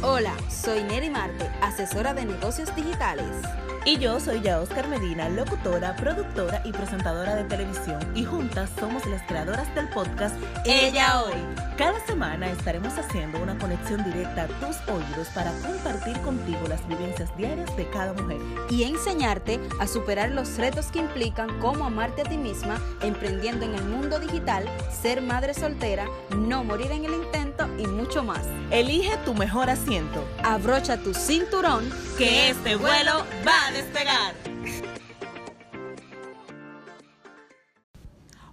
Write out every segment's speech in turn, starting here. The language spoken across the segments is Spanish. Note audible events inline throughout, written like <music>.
Hola, soy Neri Marte, asesora de negocios digitales. Y yo soy ya Oscar Medina, locutora, productora y presentadora de televisión. Y juntas somos las creadoras del podcast Ella Hoy. Cada semana estaremos haciendo una conexión directa a tus oídos para compartir contigo las vivencias diarias de cada mujer. Y enseñarte a superar los retos que implican cómo amarte a ti misma, emprendiendo en el mundo digital, ser madre soltera, no morir en el intento y mucho más. Elige tu mejor asiento. Abrocha tu cinturón, que este vuelo va a despegar.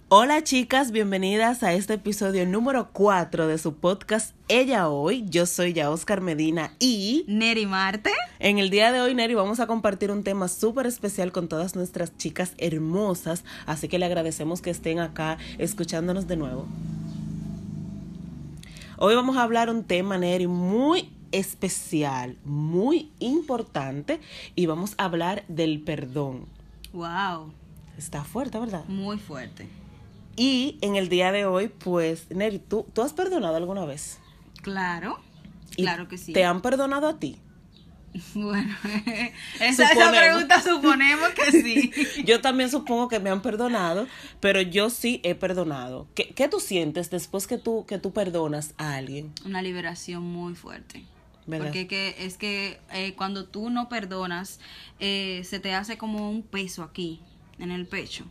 Hola chicas, bienvenidas a este episodio número 4 de su podcast Ella Hoy. Yo soy ya Oscar Medina y Neri Marte. En el día de hoy, Neri, vamos a compartir un tema súper especial con todas nuestras chicas hermosas, así que le agradecemos que estén acá escuchándonos de nuevo. Hoy vamos a hablar un tema, Neri, muy especial, muy importante y vamos a hablar del perdón. Wow. Está fuerte, ¿verdad? Muy fuerte. Y en el día de hoy, pues, Neri, ¿tú, ¿tú has perdonado alguna vez? Claro, claro que sí. ¿Te han perdonado a ti? <laughs> Bueno, <laughs> esa, esa, pregunta suponemos que sí. <laughs> yo también supongo que me han perdonado, pero yo sí he perdonado. ¿Qué, qué tú sientes después que tú, que tú perdonas a alguien? Una liberación muy fuerte. Porque que, es que eh, cuando tú no perdonas, eh, se te hace como un peso aquí, en el pecho.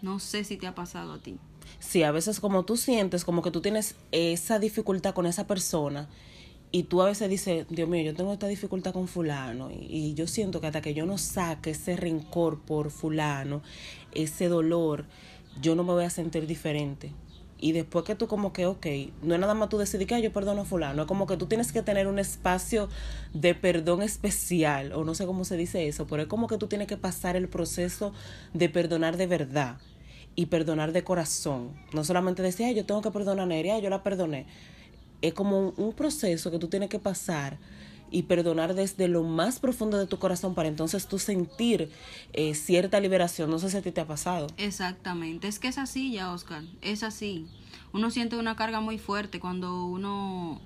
No sé si te ha pasado a ti. Sí, a veces como tú sientes, como que tú tienes esa dificultad con esa persona y tú a veces dices, Dios mío, yo tengo esta dificultad con fulano y, y, yo siento que hasta que yo no saque ese rencor por fulano, ese dolor, yo no me voy a sentir diferente. Y después que tú como que, ok, no es nada más tú decidir que yo perdono a fulano, es como que tú tienes que tener un espacio de perdón especial, o no sé cómo se dice eso, pero es como que tú tienes que pasar el proceso de perdonar de verdad y perdonar de corazón. No solamente decir, ay, yo tengo que perdonar a Neria, yo la perdoné. Es como un proceso que tú tienes que pasar y perdonar desde lo más profundo de tu corazón para entonces tú sentir eh, cierta liberación. No sé si a ti te ha pasado. Exactamente, es que es así ya, Oscar, es así. Uno siente una carga muy fuerte cuando uno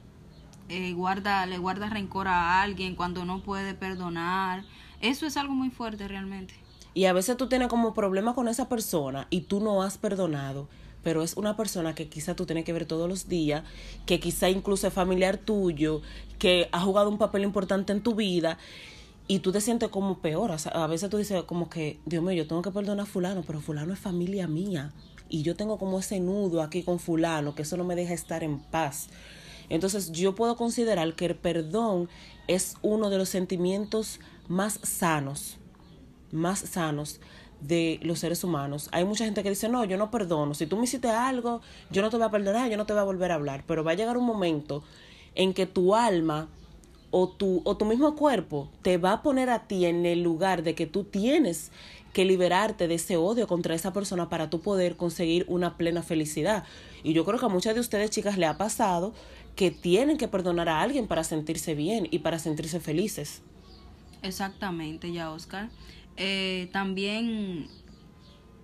eh, guarda, le guarda rencor a alguien, cuando no puede perdonar. Eso es algo muy fuerte realmente. Y a veces tú tienes como problema con esa persona y tú no has perdonado pero es una persona que quizá tú tienes que ver todos los días, que quizá incluso es familiar tuyo, que ha jugado un papel importante en tu vida y tú te sientes como peor. a veces tú dices como que, Dios mío, yo tengo que perdonar a fulano, pero fulano es familia mía y yo tengo como ese nudo aquí con fulano, que eso no me deja estar en paz. Entonces yo puedo considerar que el perdón es uno de los sentimientos más sanos, más sanos de los seres humanos. Hay mucha gente que dice, no, yo no perdono. Si tú me hiciste algo, yo no te voy a perdonar, yo no te voy a volver a hablar. Pero va a llegar un momento en que tu alma o tu, o tu mismo cuerpo te va a poner a ti en el lugar de que tú tienes que liberarte de ese odio contra esa persona para tú poder conseguir una plena felicidad. Y yo creo que a muchas de ustedes, chicas, le ha pasado que tienen que perdonar a alguien para sentirse bien y para sentirse felices. Exactamente, ya, Oscar. Eh, también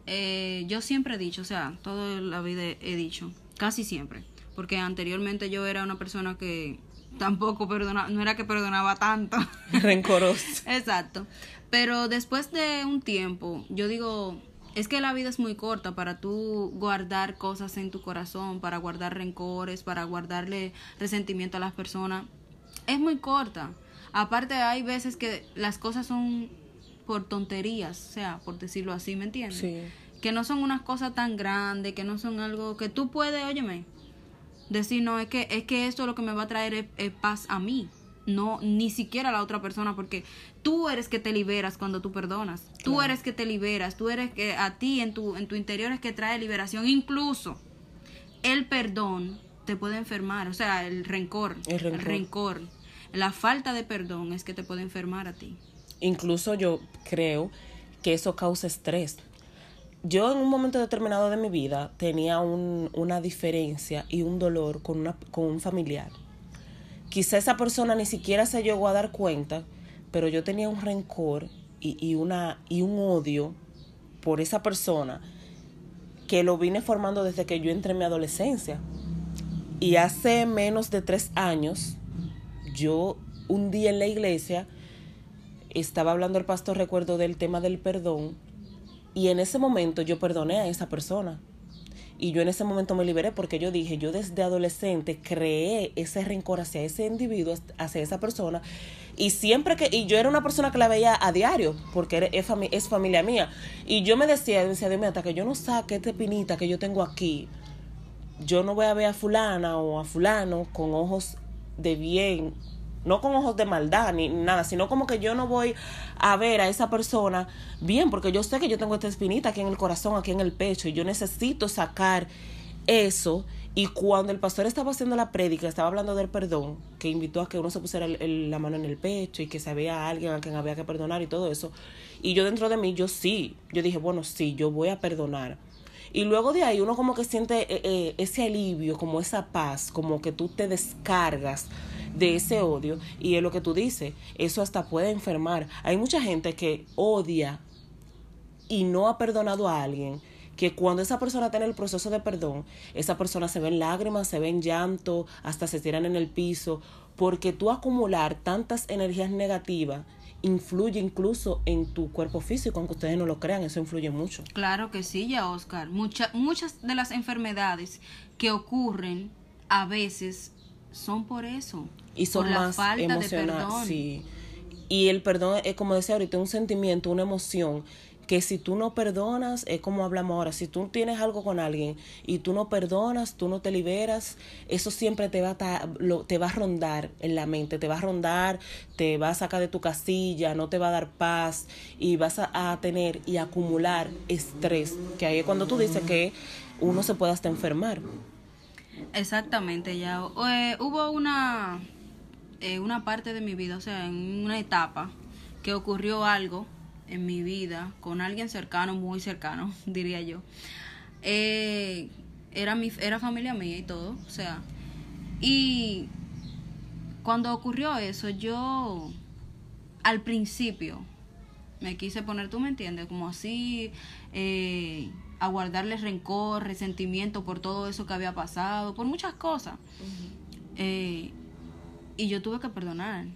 eh, yo siempre he dicho, o sea, toda la vida he dicho, casi siempre, porque anteriormente yo era una persona que tampoco perdonaba, no era que perdonaba tanto. <laughs> Rencoroso. <laughs> Exacto. Pero después de un tiempo, yo digo, es que la vida es muy corta para tú guardar cosas en tu corazón, para guardar rencores, para guardarle resentimiento a las personas. Es muy corta. Aparte hay veces que las cosas son por tonterías, o sea, por decirlo así, ¿me entiendes? Sí. Que no son unas cosas tan grandes, que no son algo que tú puedes, óyeme, decir, no, es que, es que esto lo que me va a traer es, paz a mí, no, ni siquiera a la otra persona, porque tú eres que te liberas cuando tú perdonas, tú eres que te liberas, tú eres que a ti en tu, en tu interior es que trae liberación, incluso el perdón te puede enfermar, o sea, el rencor, el rencor, el rencor la falta de perdón es que te puede enfermar a ti. Incluso yo creo que eso causa estrés. Yo en un momento determinado de mi vida tenía un, una diferencia y un dolor con, una, con un familiar. Quizá esa persona ni siquiera se llegó a dar cuenta, pero yo tenía un rencor y, y, una, y un odio por esa persona que lo vine formando desde que yo entré en mi adolescencia. Y hace menos de tres años yo un día en la iglesia estaba hablando el pastor, recuerdo, del tema del perdón, y en ese momento yo perdoné a esa persona. Y yo en ese momento me liberé porque yo dije, yo desde adolescente creé ese rencor hacia ese individuo, hacia esa persona. Y siempre que, y yo era una persona que la veía a diario, porque es, es familia mía. Y yo me decía, decía, Dios hasta que yo no saque esta pinita que yo tengo aquí, yo no voy a ver a fulana o a fulano con ojos de bien no con ojos de maldad ni nada, sino como que yo no voy a ver a esa persona bien, porque yo sé que yo tengo esta espinita aquí en el corazón, aquí en el pecho, y yo necesito sacar eso. Y cuando el pastor estaba haciendo la prédica, estaba hablando del perdón, que invitó a que uno se pusiera la mano en el pecho y que se veía a alguien a quien había que perdonar y todo eso. Y yo dentro de mí, yo sí, yo dije, bueno, sí, yo voy a perdonar. Y luego de ahí uno como que siente eh, eh, ese alivio, como esa paz, como que tú te descargas de ese odio y es lo que tú dices, eso hasta puede enfermar. Hay mucha gente que odia y no ha perdonado a alguien que cuando esa persona tiene el proceso de perdón, esa persona se ve en lágrimas, se ve en llanto, hasta se tiran en el piso, porque tú acumular tantas energías negativas influye incluso en tu cuerpo físico, aunque ustedes no lo crean, eso influye mucho. Claro que sí, ya Oscar. muchas de las enfermedades que ocurren a veces son por eso. Y son por más la falta de perdón. Sí. Y el perdón es, como decía ahorita, un sentimiento, una emoción que si tú no perdonas, es como hablamos ahora, si tú tienes algo con alguien y tú no perdonas, tú no te liberas, eso siempre te va a, te va a rondar en la mente, te va a rondar, te va a sacar de tu casilla, no te va a dar paz y vas a, a tener y acumular estrés, que ahí es cuando tú dices que uno se puede hasta enfermar. Exactamente, ya. Eh, hubo una, eh, una parte de mi vida, o sea, en una etapa, que ocurrió algo en mi vida con alguien cercano, muy cercano, <laughs> diría yo. Eh, era, mi, era familia mía y todo, o sea. Y cuando ocurrió eso, yo al principio me quise poner, tú me entiendes, como así, eh, a guardarle rencor, resentimiento por todo eso que había pasado, por muchas cosas. Eh, y yo tuve que perdonar.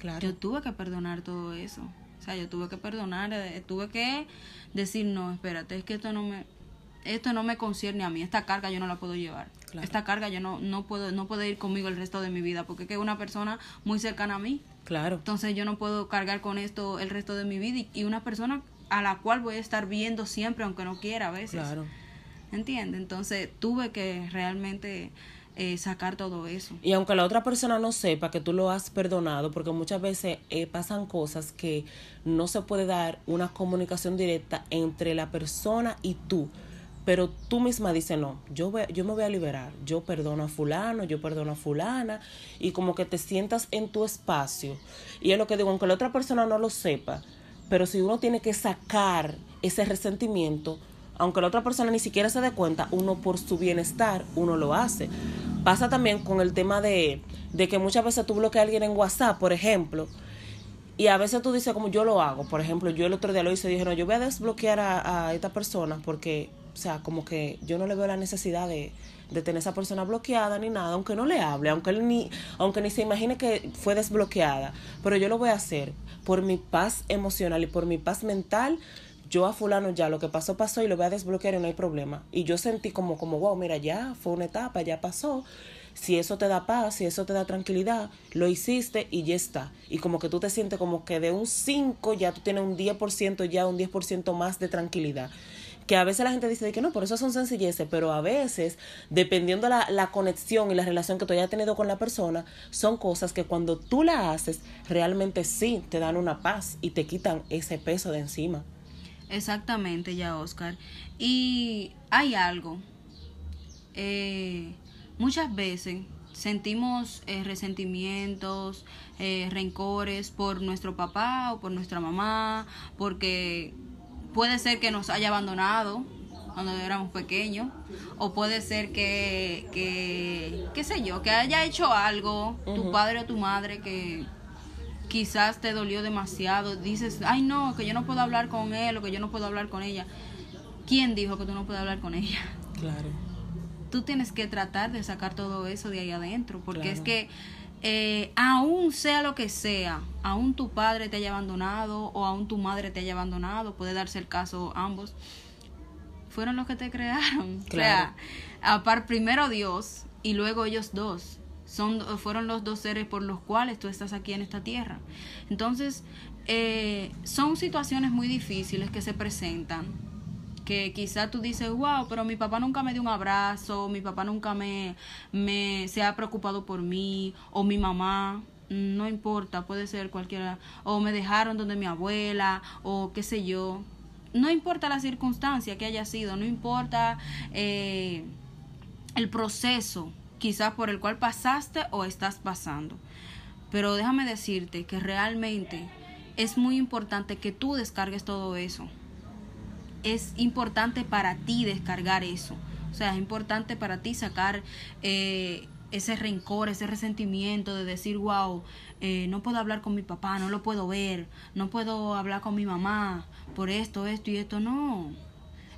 Claro. Yo tuve que perdonar todo eso. O sea, yo tuve que perdonar, eh, tuve que decir, no, espérate, es que esto no me esto no me concierne a mí, esta carga yo no la puedo llevar. Esta carga yo no no puedo no puede ir conmigo el resto de mi vida porque es una persona muy cercana a mí. Claro. Entonces yo no puedo cargar con esto el resto de mi vida y una persona a la cual voy a estar viendo siempre, aunque no quiera a veces. Claro. ¿Entiendes? Entonces tuve que realmente eh, sacar todo eso. Y aunque la otra persona no sepa que tú lo has perdonado, porque muchas veces eh, pasan cosas que no se puede dar una comunicación directa entre la persona y tú. Pero tú misma dices, no, yo, voy, yo me voy a liberar, yo perdono a fulano, yo perdono a fulana, y como que te sientas en tu espacio. Y es lo que digo, aunque la otra persona no lo sepa, pero si uno tiene que sacar ese resentimiento, aunque la otra persona ni siquiera se dé cuenta, uno por su bienestar, uno lo hace. Pasa también con el tema de, de que muchas veces tú bloqueas a alguien en WhatsApp, por ejemplo, y a veces tú dices como yo lo hago. Por ejemplo, yo el otro día lo hice y dije, no, yo voy a desbloquear a, a esta persona porque, o sea, como que yo no le veo la necesidad de, de tener esa persona bloqueada ni nada, aunque no le hable, aunque él ni, aunque ni se imagine que fue desbloqueada, pero yo lo voy a hacer por mi paz emocional y por mi paz mental, yo a fulano ya lo que pasó pasó y lo voy a desbloquear y no hay problema. Y yo sentí como, como, wow, mira, ya fue una etapa, ya pasó. Si eso te da paz, si eso te da tranquilidad, lo hiciste y ya está. Y como que tú te sientes como que de un 5 ya tú tienes un 10% ya, un 10% más de tranquilidad que a veces la gente dice que no, por eso son sencilleces, pero a veces, dependiendo la, la conexión y la relación que tú hayas tenido con la persona, son cosas que cuando tú la haces, realmente sí te dan una paz y te quitan ese peso de encima. Exactamente, ya, Oscar. Y hay algo. Eh, muchas veces sentimos eh, resentimientos, eh, rencores por nuestro papá o por nuestra mamá, porque puede ser que nos haya abandonado cuando éramos pequeños o puede ser que, que qué sé yo, que haya hecho algo tu padre o tu madre que quizás te dolió demasiado, dices, ay no, que yo no puedo hablar con él o que yo no puedo hablar con ella. ¿Quién dijo que tú no puedes hablar con ella? Claro. Tú tienes que tratar de sacar todo eso de ahí adentro, porque es que eh, aún sea lo que sea, aún tu padre te haya abandonado o aún tu madre te haya abandonado, puede darse el caso ambos, fueron los que te crearon. Claro. <laughs> O sea, primero Dios y luego ellos dos. Son, fueron los dos seres por los cuales tú estás aquí en esta tierra. Entonces, eh, son situaciones muy difíciles que se presentan que quizá tú dices, wow, pero mi papá nunca me dio un abrazo, mi papá nunca me, me se ha preocupado por mí, o mi mamá, no importa, puede ser cualquiera, o me dejaron donde mi abuela, o qué sé yo. No importa la circunstancia que haya sido, no importa eh, el proceso quizás por el cual pasaste o estás pasando. Pero déjame decirte que realmente es muy importante que tú descargues todo eso es importante para ti descargar eso. O sea, es importante para ti sacar eh, ese rencor, ese resentimiento de decir, wow, eh, no puedo hablar con mi papá, no lo puedo ver, no puedo hablar con mi mamá por esto, esto y esto. No.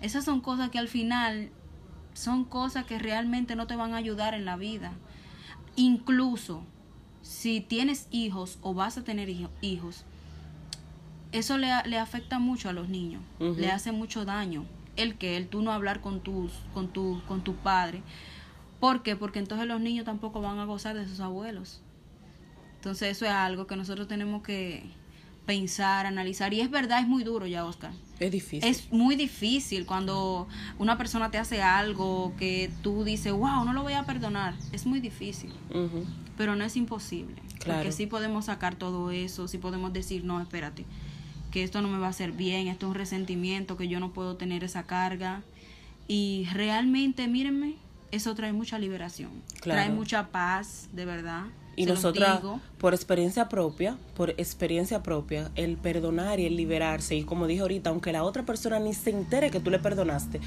Esas son cosas que al final son cosas que realmente no te van a ayudar en la vida. Incluso si tienes hijos o vas a tener hijos, eso le, le afecta mucho a los niños, le hace mucho daño el que el tú no hablar con tus con tu con tu padre. ¿Por qué? Porque entonces los niños tampoco van a gozar de sus abuelos. Entonces eso es algo que nosotros tenemos que pensar, analizar y es verdad, es muy duro ya, Oscar. Es difícil. Es muy difícil cuando una persona te hace algo que tú dices, wow, no lo voy a perdonar. Es muy difícil. Pero no es imposible. Claro. Porque sí podemos sacar todo eso, sí podemos decir, no, espérate que esto no me va a hacer bien, esto es un resentimiento, que yo no puedo tener esa carga. Y realmente, mírenme, eso trae mucha liberación, trae mucha paz, de verdad. Y nosotros, por experiencia propia, por experiencia propia, el perdonar y el liberarse, y como dije ahorita, aunque la otra persona ni se entere que tú le perdonaste,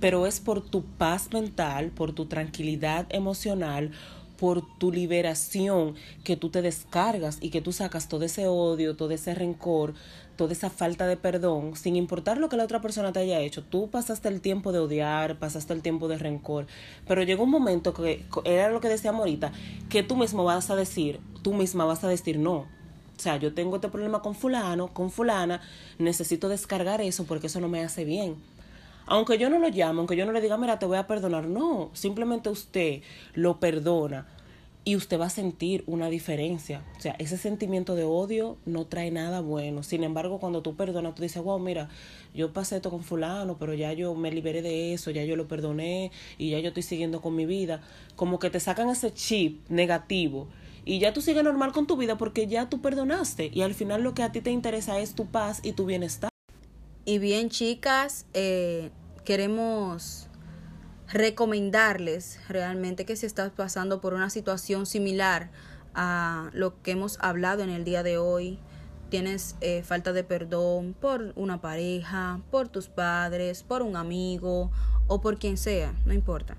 pero es por tu paz mental, por tu tranquilidad emocional, por tu liberación que tú te descargas y que tú sacas todo ese odio, todo ese rencor, toda esa falta de perdón, sin importar lo que la otra persona te haya hecho. Tú pasaste el tiempo de odiar, pasaste el tiempo de rencor, pero llegó un momento que era lo que decía Morita, que tú mismo vas a decir, tú misma vas a decir no. O sea, yo tengo este problema con fulano, con fulana, necesito descargar eso porque eso no me hace bien. Aunque yo no lo llame, aunque yo no le diga, mira, te voy a perdonar, no, simplemente usted lo perdona y usted va a sentir una diferencia. O sea, ese sentimiento de odio no trae nada bueno. Sin embargo, cuando tú perdonas, tú dices, wow, mira, yo pasé esto con fulano, pero ya yo me liberé de eso, ya yo lo perdoné y ya yo estoy siguiendo con mi vida. Como que te sacan ese chip negativo y ya tú sigues normal con tu vida porque ya tú perdonaste y al final lo que a ti te interesa es tu paz y tu bienestar. Y bien, chicas, eh, queremos recomendarles realmente que si estás pasando por una situación similar a lo que hemos hablado en el día de hoy, tienes eh, falta de perdón por una pareja, por tus padres, por un amigo o por quien sea, no importa.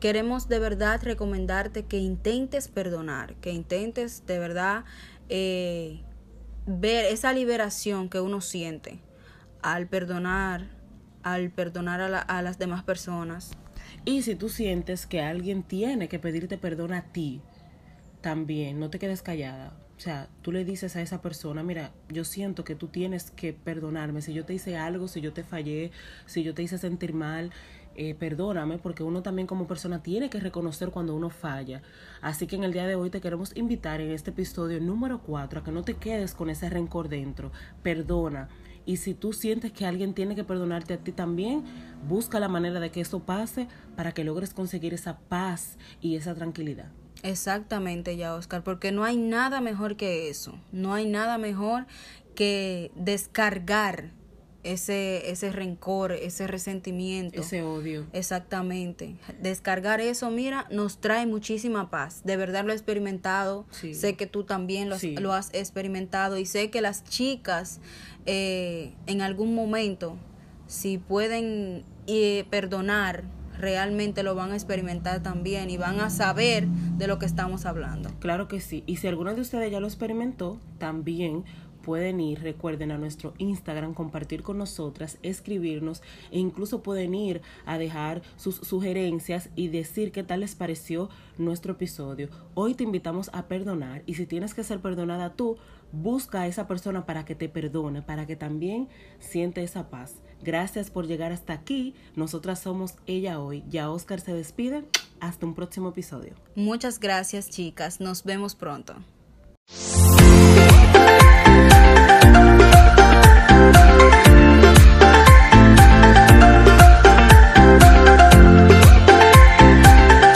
Queremos de verdad recomendarte que intentes perdonar, que intentes de verdad eh, ver esa liberación que uno siente al perdonar al perdonar a, las demás personas. Y si tú sientes que alguien tiene que pedirte perdón a ti, también no te quedes callada. O sea, tú le dices a esa persona, mira, yo siento que tú tienes que perdonarme. Si yo te hice algo, si yo te fallé, si yo te hice sentir mal, eh, perdóname, porque uno también como persona tiene que reconocer cuando uno falla. Así que en el día de hoy te queremos invitar en este episodio número 4 a que no te quedes con ese rencor dentro. Perdona y si tú sientes que alguien tiene que perdonarte a ti también, busca la manera de que eso pase para que logres conseguir esa paz y esa tranquilidad. Exactamente, ya Oscar, porque no hay nada mejor que eso. No hay nada mejor que descargar ese, ese rencor, ese resentimiento. Ese odio. Exactamente. Descargar eso, mira, nos trae muchísima paz. De verdad lo he experimentado. Sé que tú también lo, lo, has experimentado y sé que las chicas eh, en algún momento, si pueden eh, perdonar, realmente lo van a experimentar también y van a saber de lo que estamos hablando. Claro que sí. Y si alguno de ustedes ya lo experimentó, también pueden ir, recuerden, a nuestro Instagram, compartir con nosotras, escribirnos e incluso pueden ir a dejar sus sugerencias y decir qué tal les pareció nuestro episodio. Hoy te invitamos a perdonar y si tienes que ser perdonada tú, busca a esa persona para que te perdone, para que también siente esa paz. Gracias por llegar hasta aquí. Nosotras somos ella hoy. Ya Oscar se despide. Hasta un próximo episodio. Muchas gracias chicas. Nos vemos pronto.